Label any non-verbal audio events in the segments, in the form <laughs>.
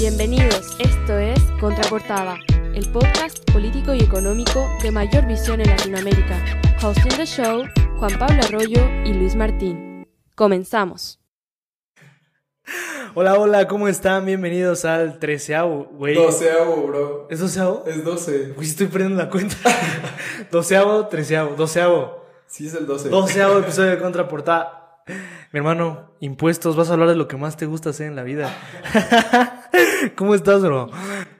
Bienvenidos, esto es Contraportada, el podcast político y económico de mayor visión en Latinoamérica. Hosting the show, Juan Pablo Arroyo y Luis Martín. Comenzamos. Hola, hola, ¿cómo están? Bienvenidos al treceavo, güey. Doceavo, bro. ¿Es doceavo? Es doce. Uy, estoy perdiendo la cuenta. <laughs> doceavo, treceavo, doceavo. Sí, es el doce. Doceavo episodio de <laughs> Contraportada. Mi hermano, impuestos, vas a hablar de lo que más te gusta hacer en la vida. <laughs> ¿Cómo estás, bro?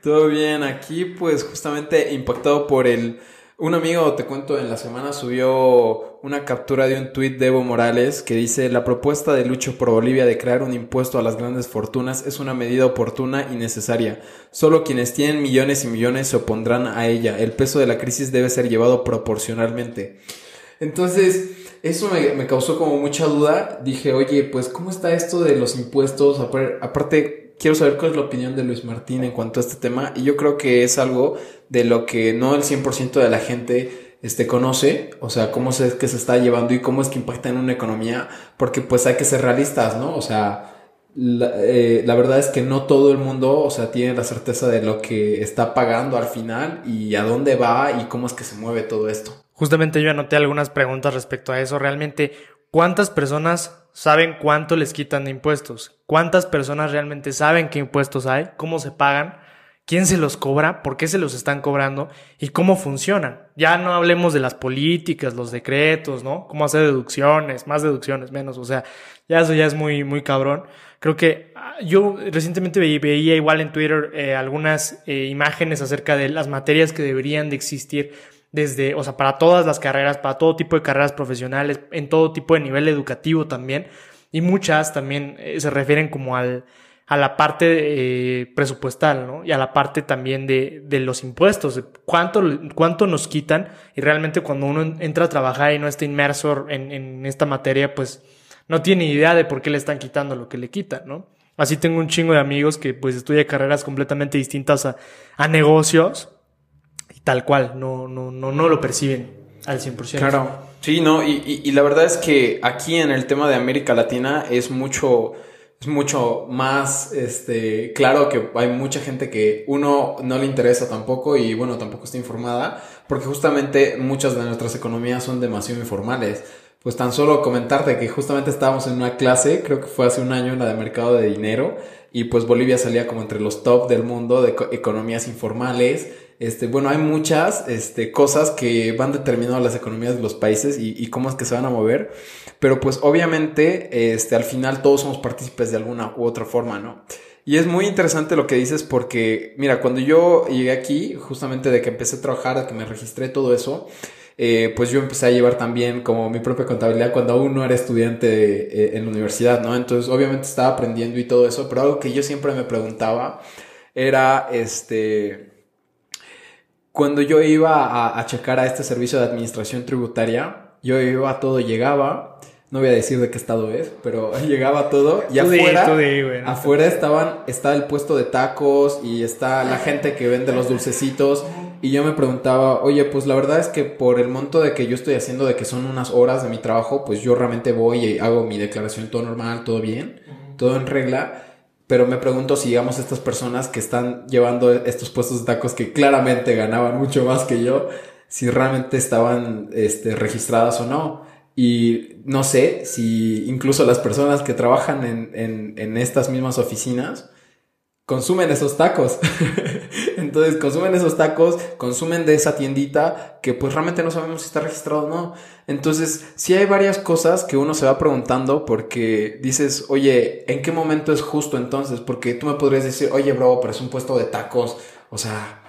Todo bien, aquí pues justamente impactado por el... Un amigo, te cuento, en la semana subió una captura de un tuit de Evo Morales que dice la propuesta de Lucho por Bolivia de crear un impuesto a las grandes fortunas es una medida oportuna y necesaria. Solo quienes tienen millones y millones se opondrán a ella. El peso de la crisis debe ser llevado proporcionalmente. Entonces, eso me, causó como mucha duda. Dije, oye, pues, ¿cómo está esto de los impuestos? Aparte, quiero saber cuál es la opinión de Luis Martín en cuanto a este tema. Y yo creo que es algo de lo que no el 100% de la gente este, conoce, o sea, cómo es que se está llevando y cómo es que impacta en una economía, porque pues hay que ser realistas, ¿no? O sea, la, eh, la, verdad es que no todo el mundo, o sea, tiene la certeza de lo que está pagando al final y a dónde va y cómo es que se mueve todo esto. Justamente yo anoté algunas preguntas respecto a eso. Realmente, ¿cuántas personas saben cuánto les quitan de impuestos? ¿Cuántas personas realmente saben qué impuestos hay? ¿Cómo se pagan? ¿Quién se los cobra? ¿Por qué se los están cobrando? ¿Y cómo funcionan? Ya no hablemos de las políticas, los decretos, ¿no? Cómo hacer deducciones, más deducciones, menos. O sea, ya eso ya es muy, muy cabrón. Creo que ah, yo recientemente veía igual en Twitter eh, algunas eh, imágenes acerca de las materias que deberían de existir desde, o sea, para todas las carreras, para todo tipo de carreras profesionales, en todo tipo de nivel educativo también. Y muchas también eh, se refieren como al, a la parte eh, presupuestal, ¿no? Y a la parte también de, de los impuestos, cuánto, cuánto nos quitan. Y realmente cuando uno entra a trabajar y no está inmerso en, en esta materia, pues no tiene idea de por qué le están quitando lo que le quitan, ¿no? Así tengo un chingo de amigos que pues estudian carreras completamente distintas a, a negocios tal cual, no, no, no, no lo perciben al 100%. Claro, sí, no, y, y, la verdad es que aquí en el tema de América Latina es mucho, es mucho más, este, claro que hay mucha gente que uno no le interesa tampoco y bueno, tampoco está informada, porque justamente muchas de nuestras economías son demasiado informales. Pues tan solo comentarte que justamente estábamos en una clase, creo que fue hace un año, en la de mercado de dinero, y pues Bolivia salía como entre los top del mundo de economías informales, este, bueno, hay muchas este, cosas que van determinando las economías de los países y, cómo es que se van a mover. Pero pues obviamente, este, al final todos somos partícipes de alguna u otra forma, ¿no? Y es muy interesante lo que dices porque, mira, cuando yo llegué aquí, justamente de que empecé a trabajar, de que me registré todo eso, eh, pues yo empecé a llevar también como mi propia contabilidad cuando aún no era estudiante eh, en la universidad, ¿no? Entonces, obviamente estaba aprendiendo y todo eso, pero algo que yo siempre me preguntaba era, este, cuando yo iba a, checar a este servicio de administración tributaria, yo iba todo, llegaba, no voy a decir de qué estado es, pero <laughs> llegaba todo y afuera, afuera estaban, está el puesto de tacos y está la gente que vende los dulcecitos. Y yo me preguntaba, oye, pues la verdad es que por el monto de que yo estoy haciendo, de que son unas horas de mi trabajo, pues yo realmente voy y hago mi declaración todo normal, todo bien, todo en regla. Pero me pregunto si, digamos, estas personas que están llevando estos puestos de tacos que claramente ganaban mucho más que yo, si realmente estaban este, registradas o no. Y no sé si incluso las personas que trabajan en, en, estas mismas oficinas consumen esos tacos. <laughs> Entonces consumen esos tacos, consumen de esa tiendita que pues realmente no sabemos si está registrado o no. Entonces sí hay varias cosas que uno se va preguntando porque dices, oye, ¿en qué momento es justo entonces? Porque tú me podrías decir, oye, bro, pero es un puesto de tacos. O sea,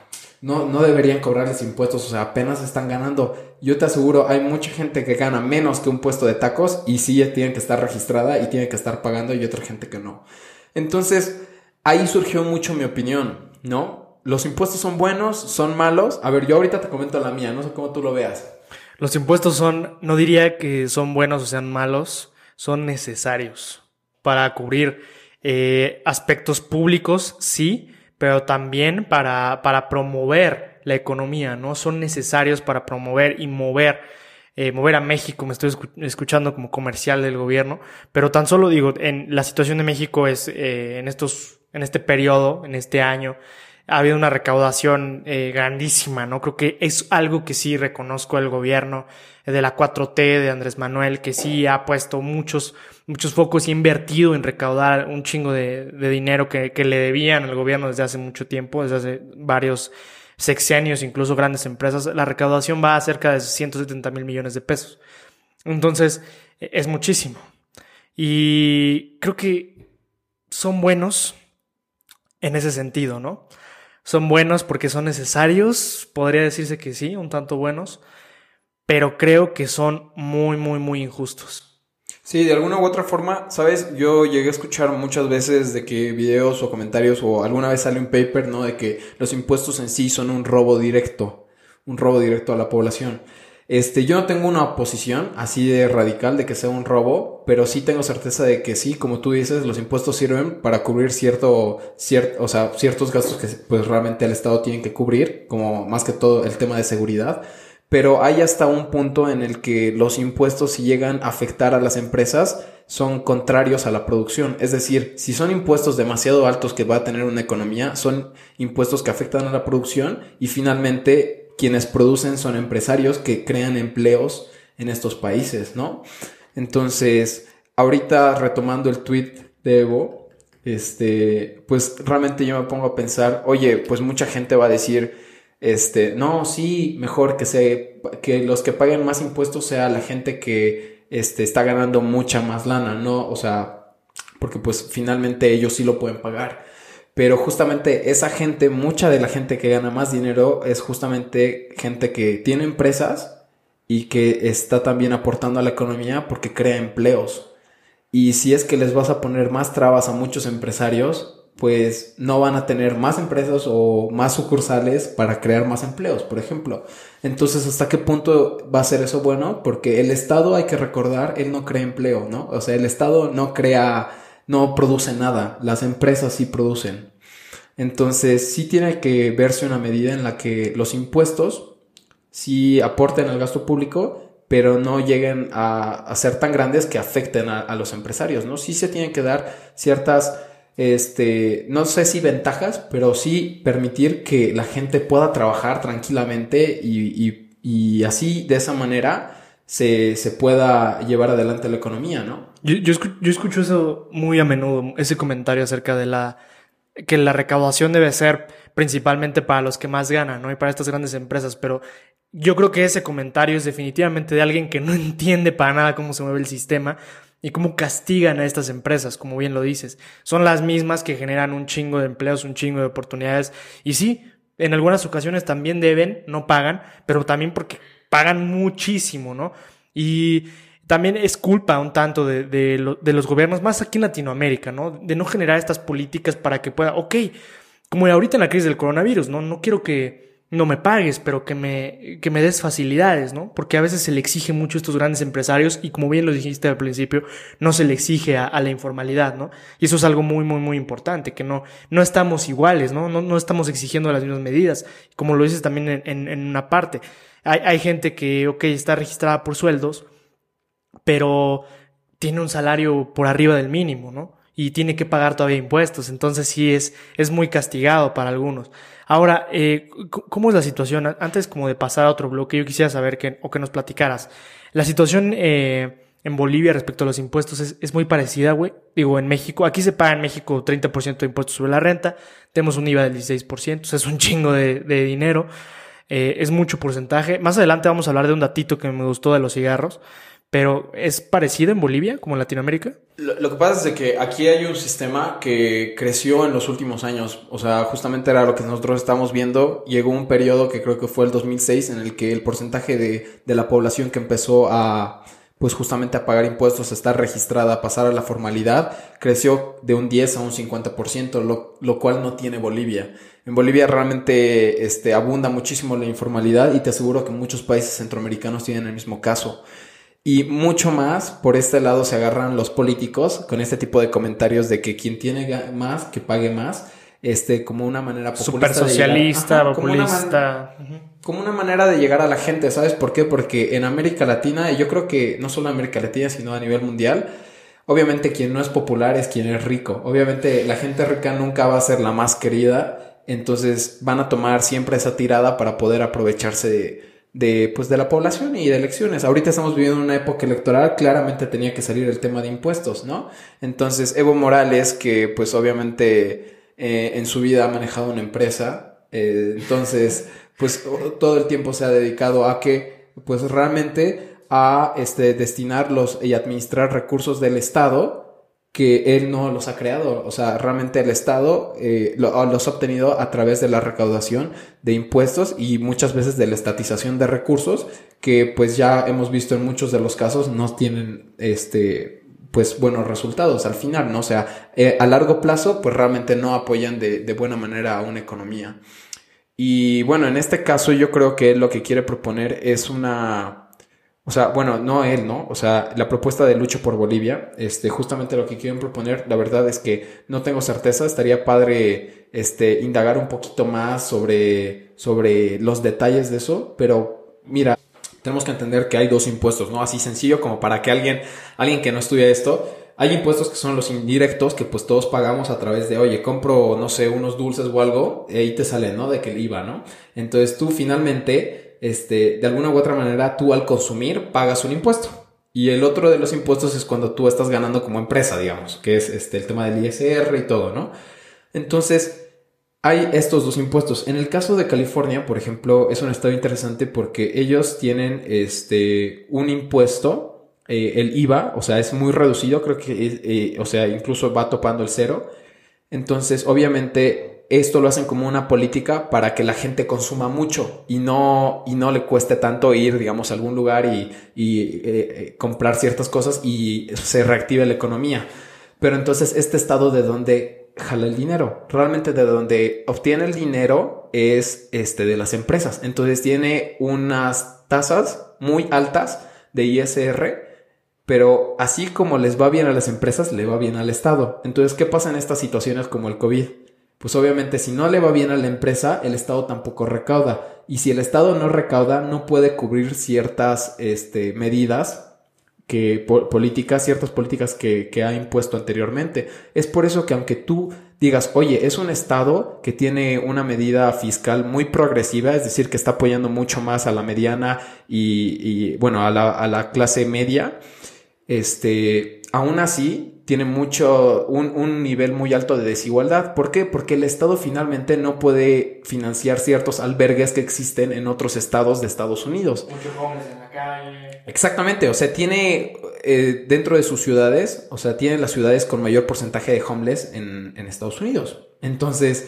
no, no deberían cobrarles impuestos, o sea, apenas están ganando. Yo te aseguro, hay mucha gente que gana menos que un puesto de tacos y sí tiene que estar registrada y tiene que estar pagando y otra gente que no. Entonces, ahí surgió mucho mi opinión, ¿no? Los impuestos son buenos, son malos. A ver, yo ahorita te comento la mía, no sé cómo tú lo veas. Los impuestos son, no diría que son buenos o sean malos, son necesarios para cubrir eh, aspectos públicos, sí, pero también para, para promover la economía, ¿no? Son necesarios para promover y mover eh, mover a México, me estoy escuchando como comercial del gobierno, pero tan solo digo, en la situación de México es eh, en estos en este periodo, en este año, ha habido una recaudación eh, grandísima, ¿no? Creo que es algo que sí reconozco el gobierno de la 4T de Andrés Manuel, que sí ha puesto muchos, muchos focos y ha invertido en recaudar un chingo de, dinero que, que le debían al gobierno desde hace mucho tiempo, desde hace varios sexenios, incluso grandes empresas. La recaudación va a cerca de 170 mil millones de pesos. Entonces, e, es muchísimo. Y creo que son buenos en ese sentido, ¿no? Son buenos porque son necesarios, podría decirse que sí, un tanto buenos, pero creo que son muy, muy, muy injustos. Sí, de alguna u otra forma, sabes, yo llegué a escuchar muchas veces de que videos o comentarios o alguna vez sale un paper, ¿no? De que los impuestos en sí son un robo directo, un robo directo a la población. Este, yo no tengo una posición así de radical de que sea un robo, pero sí tengo certeza de que sí, como tú dices, los impuestos sirven para cubrir cierto, cierto, o sea, ciertos gastos que pues realmente el Estado tiene que cubrir, como más que todo el tema de seguridad. Pero hay hasta un punto en el que los impuestos si llegan a afectar a las empresas son contrarios a la producción. Es decir, si son impuestos demasiado altos que va a tener una economía, son impuestos que afectan a la producción y finalmente quienes producen son empresarios que crean empleos en estos países, ¿no? Entonces, ahorita retomando el tweet de Evo, este, pues realmente yo me pongo a pensar, oye, pues mucha gente va a decir, este, no, sí, mejor que se, que los que paguen más impuestos sea la gente que, este, está ganando mucha más lana, ¿no? O sea, porque pues finalmente ellos sí lo pueden pagar. Pero justamente esa gente, mucha de la gente que gana más dinero es justamente gente que tiene empresas y que está también aportando a la economía porque crea empleos. Y si es que les vas a poner más trabas a muchos empresarios, pues no van a tener más empresas o más sucursales para crear más empleos, por ejemplo. Entonces, ¿hasta qué punto va a ser eso bueno? Porque el Estado, hay que recordar, él no crea empleo, ¿no? O sea, el Estado no crea no produce nada, las empresas sí producen. Entonces sí tiene que verse una medida en la que los impuestos sí aporten al gasto público, pero no lleguen a, ser tan grandes que afecten a, los empresarios, ¿no? Sí se tienen que dar ciertas, este, no sé si ventajas, pero sí permitir que la gente pueda trabajar tranquilamente y, y así, de esa manera, se, se, pueda llevar adelante la economía, ¿no? Yo, yo, escucho, eso muy a menudo, ese comentario acerca de la que la recaudación debe ser principalmente para los que más ganan, ¿no? Y para estas grandes empresas, pero yo creo que ese comentario es definitivamente de alguien que no <laughs> entiende para nada cómo se mueve el sistema y cómo castigan a estas empresas, como bien lo dices. Son las mismas que generan un chingo de empleos, un chingo de oportunidades. Y sí, en algunas ocasiones también deben, no pagan, pero también porque pagan muchísimo, ¿no? Y también es culpa un tanto de, de, los gobiernos, más aquí en Latinoamérica, ¿no? De no generar estas políticas para que pueda, ok, como ahorita en la crisis del coronavirus, ¿no? No quiero que no me pagues, pero que me, que me des facilidades, ¿no? Porque a veces se le exige mucho a estos grandes empresarios y como bien lo dijiste al principio, no se le exige a, la informalidad, ¿no? Y eso es algo muy, muy, muy importante, que no, no estamos iguales, ¿no? No, no estamos exigiendo las mismas medidas, como lo dices también en, en, en una parte. Hay, hay gente que, ok, está registrada por sueldos, pero tiene un salario por arriba del mínimo, ¿no? Y tiene que pagar todavía impuestos, entonces sí es, es muy castigado para algunos. Ahora, eh, ¿cómo es la situación? Antes como de pasar a otro bloque, yo quisiera saber que, o que nos platicaras. La situación eh, en Bolivia respecto a los impuestos es, muy parecida, güey. Digo, en México, aquí se paga en México 30% de impuestos sobre la renta, tenemos un IVA del 16%, o sea, es un chingo de, de dinero, eh, es mucho porcentaje. Más adelante vamos a hablar de un datito que me gustó de los cigarros. Pero ¿es parecido en Bolivia como en Latinoamérica? Lo, que pasa es que aquí hay un sistema que creció en los últimos años. O sea, justamente era lo que nosotros estamos viendo. Llegó un periodo que creo que fue el 2006 en el que el porcentaje de, de la población que empezó a pues justamente a pagar impuestos, a estar registrada, a pasar a la formalidad, creció de un 10 a un 50%, lo, lo cual no tiene Bolivia. En Bolivia realmente este, abunda muchísimo la informalidad y te aseguro que muchos países centroamericanos tienen el mismo caso. Y mucho más, por este lado se agarran los políticos con este tipo de comentarios de que quien tiene más, que pague más, este, como una manera populista. Super socialista, populista. Como una, manera de llegar a la gente, ¿sabes por qué? Porque en América Latina, y yo creo que no solo en América Latina, sino a nivel mundial, Obviamente quien no es popular es quien es rico. Obviamente la gente rica nunca va a ser la más querida, entonces van a tomar siempre esa tirada para poder aprovecharse de, de, pues, de la población y de elecciones. Ahorita estamos viviendo una época electoral, claramente tenía que salir el tema de impuestos, ¿no? Entonces Evo Morales, que pues obviamente eh, en su vida ha manejado una empresa, eh, entonces <laughs> pues todo el tiempo se ha dedicado a que pues realmente a este, destinarlos y administrar recursos del Estado que él no los ha creado. O sea, realmente el Estado eh, los ha obtenido a través de la recaudación de impuestos y muchas veces de la estatización de recursos que pues ya hemos visto en muchos de los casos no tienen este pues buenos resultados al final, ¿no? O sea, eh, a largo plazo pues realmente no apoyan de, de buena manera a una economía. Y bueno, en este caso yo creo que lo que quiere proponer es una o sea, bueno, no él, ¿no? O sea, la propuesta de Lucho por Bolivia, este, justamente lo que quieren proponer, la verdad es que no tengo certeza, estaría padre, este, indagar un poquito más sobre, sobre los detalles de eso, pero mira, tenemos que entender que hay dos impuestos, ¿no? Así sencillo como para que alguien, alguien que no estudia esto, hay impuestos que son los indirectos que pues todos pagamos a través de, oye, compro, no sé, unos dulces o algo, y ahí te sale, ¿no? De que el IVA, ¿no? Entonces tú finalmente este, de alguna u otra manera tú al consumir pagas un impuesto. Y el otro de los impuestos es cuando tú estás ganando como empresa, digamos, que es este, el tema del ISR y todo, ¿no? Entonces, hay estos dos impuestos. En el caso de California, por ejemplo, es un estado interesante porque ellos tienen este, un impuesto, eh, el IVA, o sea, es muy reducido, creo que, eh, o sea, incluso va topando el cero. Entonces, obviamente, esto lo hacen como una política para que la gente consuma mucho y no, y no le cueste tanto ir, digamos, a algún lugar y, y eh, comprar ciertas cosas y se reactive la economía. Pero entonces este estado de donde jala el dinero, realmente de donde obtiene el dinero es este de las empresas. Entonces tiene unas tasas muy altas de ISR, pero así como les va bien a las empresas, le va bien al Estado. Entonces, ¿qué pasa en estas situaciones como el COVID? Pues obviamente si no le va bien a la empresa, el Estado tampoco recauda. Y si el Estado no recauda, no puede cubrir ciertas este, medidas que políticas, ciertas políticas que, ha impuesto anteriormente. Es por eso que aunque tú digas, oye, es un Estado que tiene una medida fiscal muy progresiva, es decir, que está apoyando mucho más a la mediana y, bueno, a la, a la clase media, este, aún así tiene mucho, un, nivel muy alto de desigualdad. ¿Por qué? Porque el Estado finalmente no puede financiar ciertos albergues que existen en otros estados de Estados Unidos. Muchos hombres en la calle. Exactamente, o sea, tiene eh, dentro de sus ciudades, o sea, tiene las ciudades con mayor porcentaje de homeless en, en Estados Unidos. Entonces,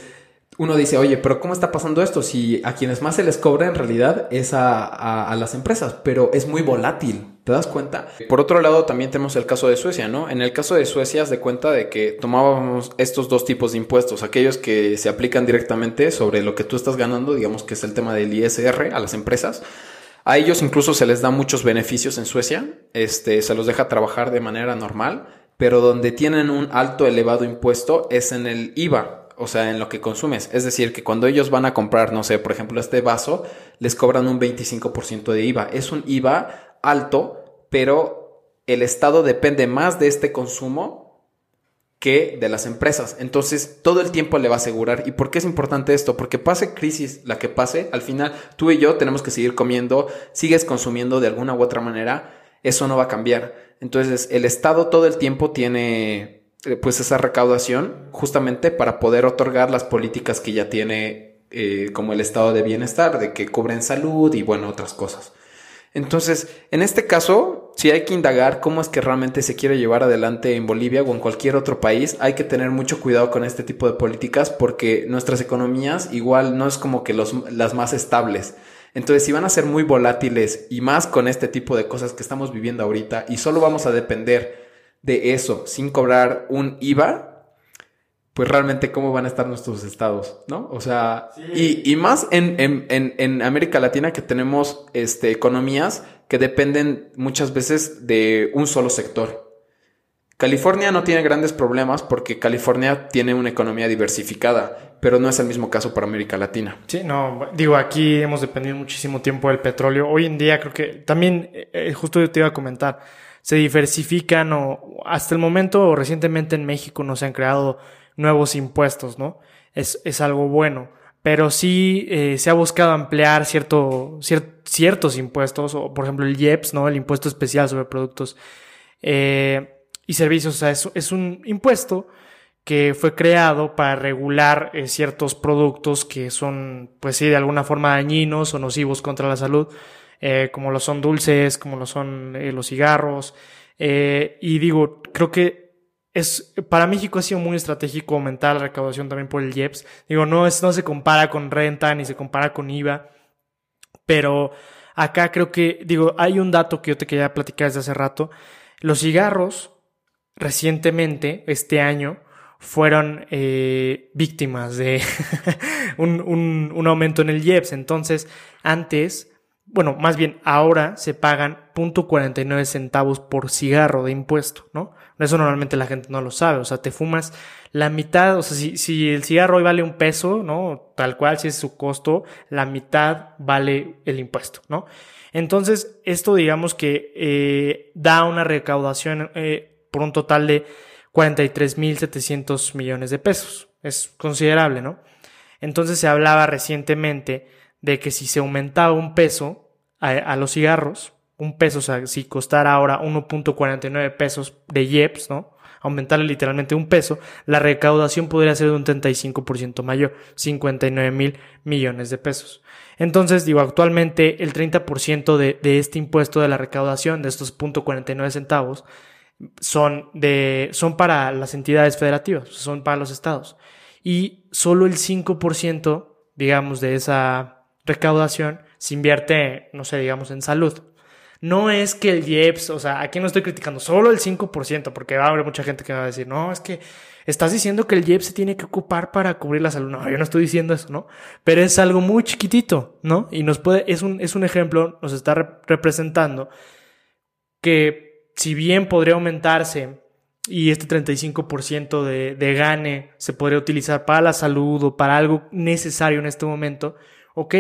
uno dice, oye, pero ¿cómo está pasando esto? Si a quienes más se les cobra en realidad es a, a, las empresas, pero es muy volátil. ¿Te das cuenta? Por otro lado, también tenemos el caso de Suecia, ¿no? En el caso de Suecia, has de cuenta de que tomábamos estos dos tipos de impuestos, aquellos que se aplican directamente sobre lo que tú estás ganando, digamos que es el tema del ISR a las empresas. A ellos incluso se les da muchos beneficios en Suecia, este, se los deja trabajar de manera normal, pero donde tienen un alto elevado impuesto es en el IVA, o sea, en lo que consumes. Es decir, que cuando ellos van a comprar, no sé, por ejemplo, este vaso, les cobran un 25% de IVA. Es un IVA alto, pero el Estado depende más de este consumo que de las empresas. Entonces, todo el tiempo le va a asegurar. ¿Y por qué es importante esto? Porque pase crisis la que pase, al final tú y yo tenemos que seguir comiendo, sigues consumiendo de alguna u otra manera, eso no va a cambiar. Entonces, el Estado todo el tiempo tiene pues esa recaudación justamente para poder otorgar las políticas que ya tiene eh, como el estado de bienestar, de que cubren salud y bueno, otras cosas. Entonces, en este caso, si hay que indagar cómo es que realmente se quiere llevar adelante en Bolivia o en cualquier otro país, hay que tener mucho cuidado con este tipo de políticas porque nuestras economías igual no es como que los, las más estables. Entonces, si van a ser muy volátiles y más con este tipo de cosas que estamos viviendo ahorita y solo vamos a depender de eso sin cobrar un IVA, pues realmente cómo van a estar nuestros estados, ¿no? O sea, y, y, más en, en, en, América Latina que tenemos este, economías que dependen muchas veces de un solo sector. California no tiene grandes problemas porque California tiene una economía diversificada, pero no es el mismo caso para América Latina. Sí, no, digo, aquí hemos dependido muchísimo tiempo del petróleo. Hoy en día creo que también, eh, justo yo te iba a comentar, se diversifican o hasta el momento o recientemente en México no se han creado nuevos impuestos, ¿no? Es, es algo bueno. Pero sí eh, se ha buscado ampliar cierto, ciertos impuestos, o por ejemplo el IEPS, ¿no? El impuesto especial sobre productos eh, y servicios. O sea, es, es, un impuesto que fue creado para regular eh, ciertos productos que son, pues sí, de alguna forma dañinos o nocivos contra la salud, eh, como lo son dulces, como lo son eh, los cigarros. y digo, creo que es, para México ha sido muy estratégico aumentar la recaudación también por el IEPS. Digo, no, es, no se compara con renta ni se compara con IVA, pero acá creo que, digo, hay un dato que yo te quería platicar desde hace rato. Los cigarros, recientemente, este año, fueron eh, víctimas de <laughs> un, un, un, aumento en el IEPS. Entonces, antes, bueno, más bien ahora se pagan .49 centavos por cigarro de impuesto, ¿no? Eso normalmente la gente no lo sabe. O sea, te fumas la mitad, o sea, si, si el cigarro hoy vale un peso, ¿no? Tal cual, si es su costo, la mitad vale el impuesto, ¿no? Entonces, esto digamos que eh, da una recaudación eh, por un total de 43.700 millones de pesos. Es considerable, ¿no? Entonces se hablaba recientemente de que si se aumentaba un peso a, los cigarros, un peso, o sea, si costara ahora 1.49 pesos de IEPS, ¿no? Aumentarle literalmente un peso, la recaudación podría ser de un 35% mayor, 59 mil millones de pesos. Entonces, digo, actualmente el 30% de, de este impuesto de la recaudación, de estos .49 centavos, son, de, son para las entidades federativas, son para los estados. Y solo el 5%, digamos, de esa recaudación se invierte, no sé, digamos, en salud. No es que el IEPS, o sea, aquí no estoy criticando, solo el 5%, porque va a haber mucha gente que va a decir, no, es que estás diciendo que el IEPS se tiene que ocupar para cubrir la salud. No, yo no estoy diciendo eso, ¿no? Pero es algo muy chiquitito, ¿no? Y nos puede, es un, es un ejemplo, nos está representando que si bien podría aumentarse y este 35% de, de gane se podría utilizar para la salud o para algo necesario en este momento, ok,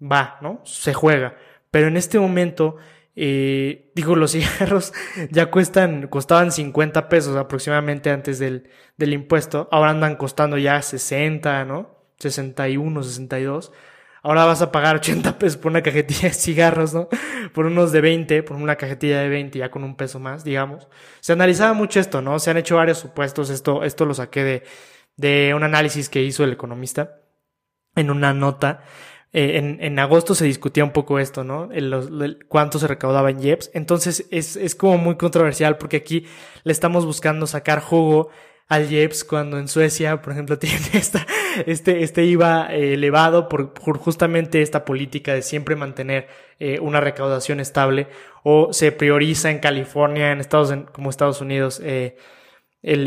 va, ¿no? Se juega. Pero en este momento, eh, digo, los <laughs> cigarros ya cuestan, costaban 50 pesos aproximadamente antes del, del impuesto, ahora andan costando ya 60, ¿no? 61, 62 ahora vas a pagar 80 pesos por una cajetilla de cigarros, ¿no? Por unos de 20, por una cajetilla de 20, ya con un peso más, digamos. Se analizaba mucho esto, ¿no? Se han hecho varios supuestos, esto, esto lo saqué de, de un análisis que hizo el economista en una nota. Eh, en, en, agosto se discutía un poco esto, ¿no? El, cuánto se recaudaba en IEPS. Entonces es, es como muy controversial porque aquí le estamos buscando sacar jugo al IEPS cuando en Suecia, por ejemplo, <laughs> tiene esta, este, este IVA eh, elevado por, por, justamente esta política de siempre mantener eh, una recaudación estable o se prioriza en California, en Estados, como Estados Unidos, el,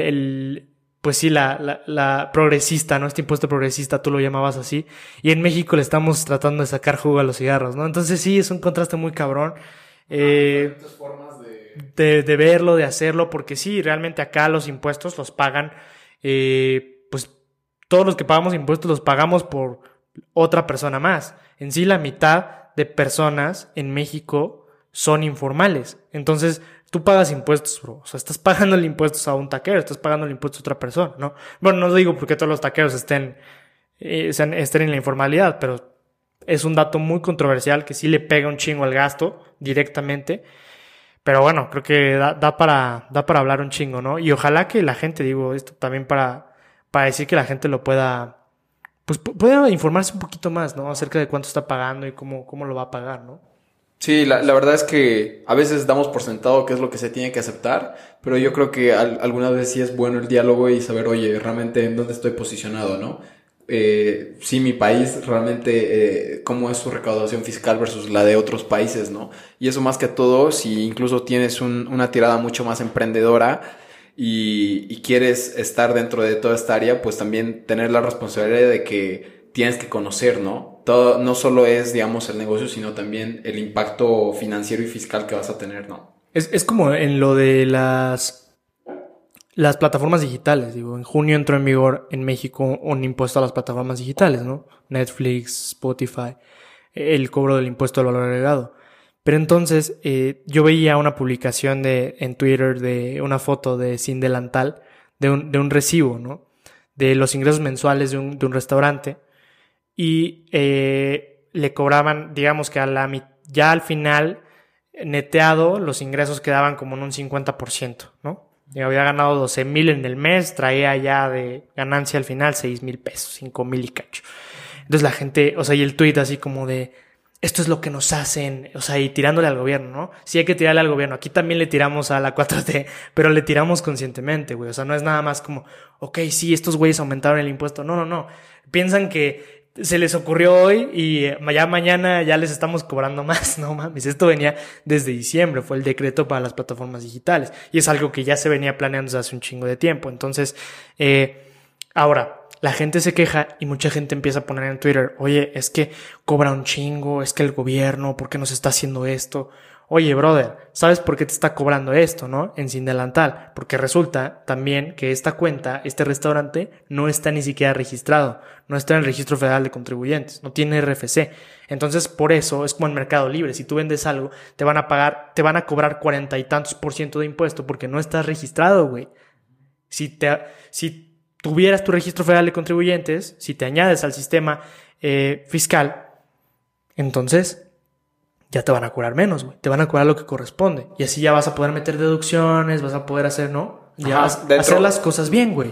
el, pues sí, la, la, la, progresista, ¿no? Este impuesto progresista, tú lo llamabas así. Y en México le estamos tratando de sacar jugo a los cigarros, ¿no? Entonces sí, es un contraste muy cabrón. Eh, formas de de, de, verlo, de hacerlo, porque sí, realmente acá los impuestos los pagan, eh, pues todos los que pagamos impuestos los pagamos por otra persona más. En sí, la mitad de personas en México son informales. Entonces, tú pagas impuestos, bro. O sea, estás pagando el impuesto a un taquero, estás pagando el impuesto a otra persona, ¿no? Bueno, no digo porque todos los taqueros estén, eh, estén en la informalidad, pero es un dato muy controversial que sí le pega un chingo al gasto directamente. Pero bueno, creo que da, da, para, da para hablar un chingo, ¿no? Y ojalá que la gente, digo, esto también para, para decir que la gente lo pueda, pues pueda informarse un poquito más, ¿no? Acerca de cuánto está pagando y cómo, cómo lo va a pagar, ¿no? Sí, la, la verdad es que a veces damos por sentado qué es lo que se tiene que aceptar, pero yo creo que al, algunas veces sí es bueno el diálogo y saber, oye, realmente en dónde estoy posicionado, ¿no? eh, sí, mi país realmente, eh, cómo es su recaudación fiscal versus la de otros países, ¿no? Y eso más que todo, si incluso tienes un, una tirada mucho más emprendedora y, quieres estar dentro de toda esta área, pues también tener la responsabilidad de que tienes que conocer, ¿no? Todo, no solo es, digamos, el negocio, sino también el impacto financiero y fiscal que vas a tener, ¿no? Es, es como en lo de las las plataformas digitales, digo, en junio entró en vigor en México un impuesto a las plataformas digitales, ¿no? Netflix, Spotify, el cobro del impuesto al valor agregado. Pero entonces eh, yo veía una publicación de, en Twitter de una foto de Sin Delantal, de un, de un recibo, ¿no? De los ingresos mensuales de un, de un restaurante. Y eh, le cobraban, digamos que a la, ya al final, neteado, los ingresos quedaban como en un 50%, ¿no? Yo había ganado 12 mil en el mes, traía ya de ganancia al final 6 mil pesos, 5 mil y cacho. Entonces la gente, o sea, y el tweet así como de, esto es lo que nos hacen, o sea, y tirándole al gobierno, ¿no? Sí hay que tirarle al gobierno, aquí también le tiramos a la 4T, pero le tiramos conscientemente, güey, o sea, no es nada más como, ok, sí, estos güeyes aumentaron el impuesto, no, no, no, piensan que se les ocurrió hoy y ya mañana ya les estamos cobrando <laughs> más, no mames, esto venía desde diciembre, fue el decreto para las plataformas digitales y es algo que ya se venía planeando desde hace un chingo de tiempo, entonces, eh, ahora, la gente se queja y mucha gente empieza a poner en Twitter, oye, es que cobra un chingo, es que el gobierno, ¿por qué nos está haciendo esto? Oye, brother, ¿sabes por qué te está cobrando esto, no? En Sin Delantal. Porque resulta también que esta cuenta, este restaurante, no está ni siquiera registrado. No está en el Registro Federal de Contribuyentes. No tiene RFC. Entonces, por eso es como en Mercado Libre. Si tú vendes algo, te van a pagar, te van a cobrar cuarenta y tantos por ciento de impuesto porque no estás registrado, güey. Si te, si tuvieras tu registro federal de contribuyentes, si te añades al sistema eh, fiscal, entonces ya te van a cobrar menos, güey. Te van a cobrar lo que corresponde. Y así ya vas a poder meter deducciones, vas a poder hacer, ¿no? Ya vas a hacer las cosas bien, güey.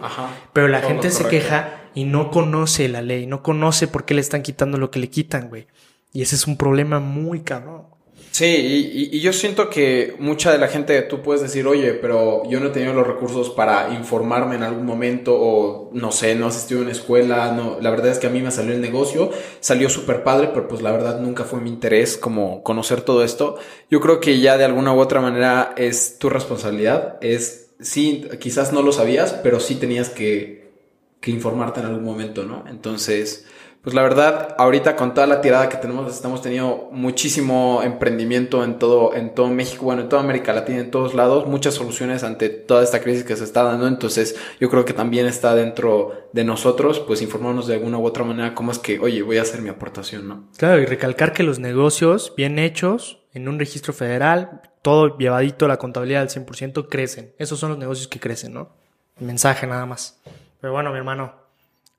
Pero la gente se queja y no conoce la ley, no conoce por qué le están quitando lo que le quitan, güey. Y ese es un problema muy cabrón. Sí, y, yo siento que mucha de la gente, tú puedes decir, oye, pero yo no he tenido los recursos para informarme en algún momento o no sé, no asistido a una escuela, no, la verdad es que a mí me salió el negocio, salió súper padre, pero pues la verdad nunca fue mi interés como conocer todo esto. Yo creo que ya de alguna u otra manera es tu responsabilidad, es, sí, quizás no lo sabías, pero sí tenías que, que informarte en algún momento, ¿no? Entonces pues la verdad, ahorita con toda la tirada que tenemos, estamos teniendo muchísimo emprendimiento en todo, en todo México, bueno, en toda América Latina, en todos lados, muchas soluciones ante toda esta crisis que se está dando. Entonces, yo creo que también está dentro de nosotros, pues informarnos de alguna u otra manera cómo es que, oye, voy a hacer mi aportación, ¿no? Claro, y recalcar que los negocios bien hechos, en un registro federal, todo llevadito, la contabilidad al 100%, crecen. Esos son los negocios que crecen, ¿no? mensaje nada más. Pero bueno, mi hermano,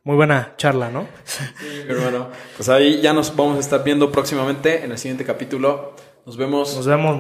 muy buena charla, ¿no? Sí, hermano. Pues ahí ya nos vamos a estar viendo próximamente en el siguiente capítulo. Nos vemos. Nos vemos.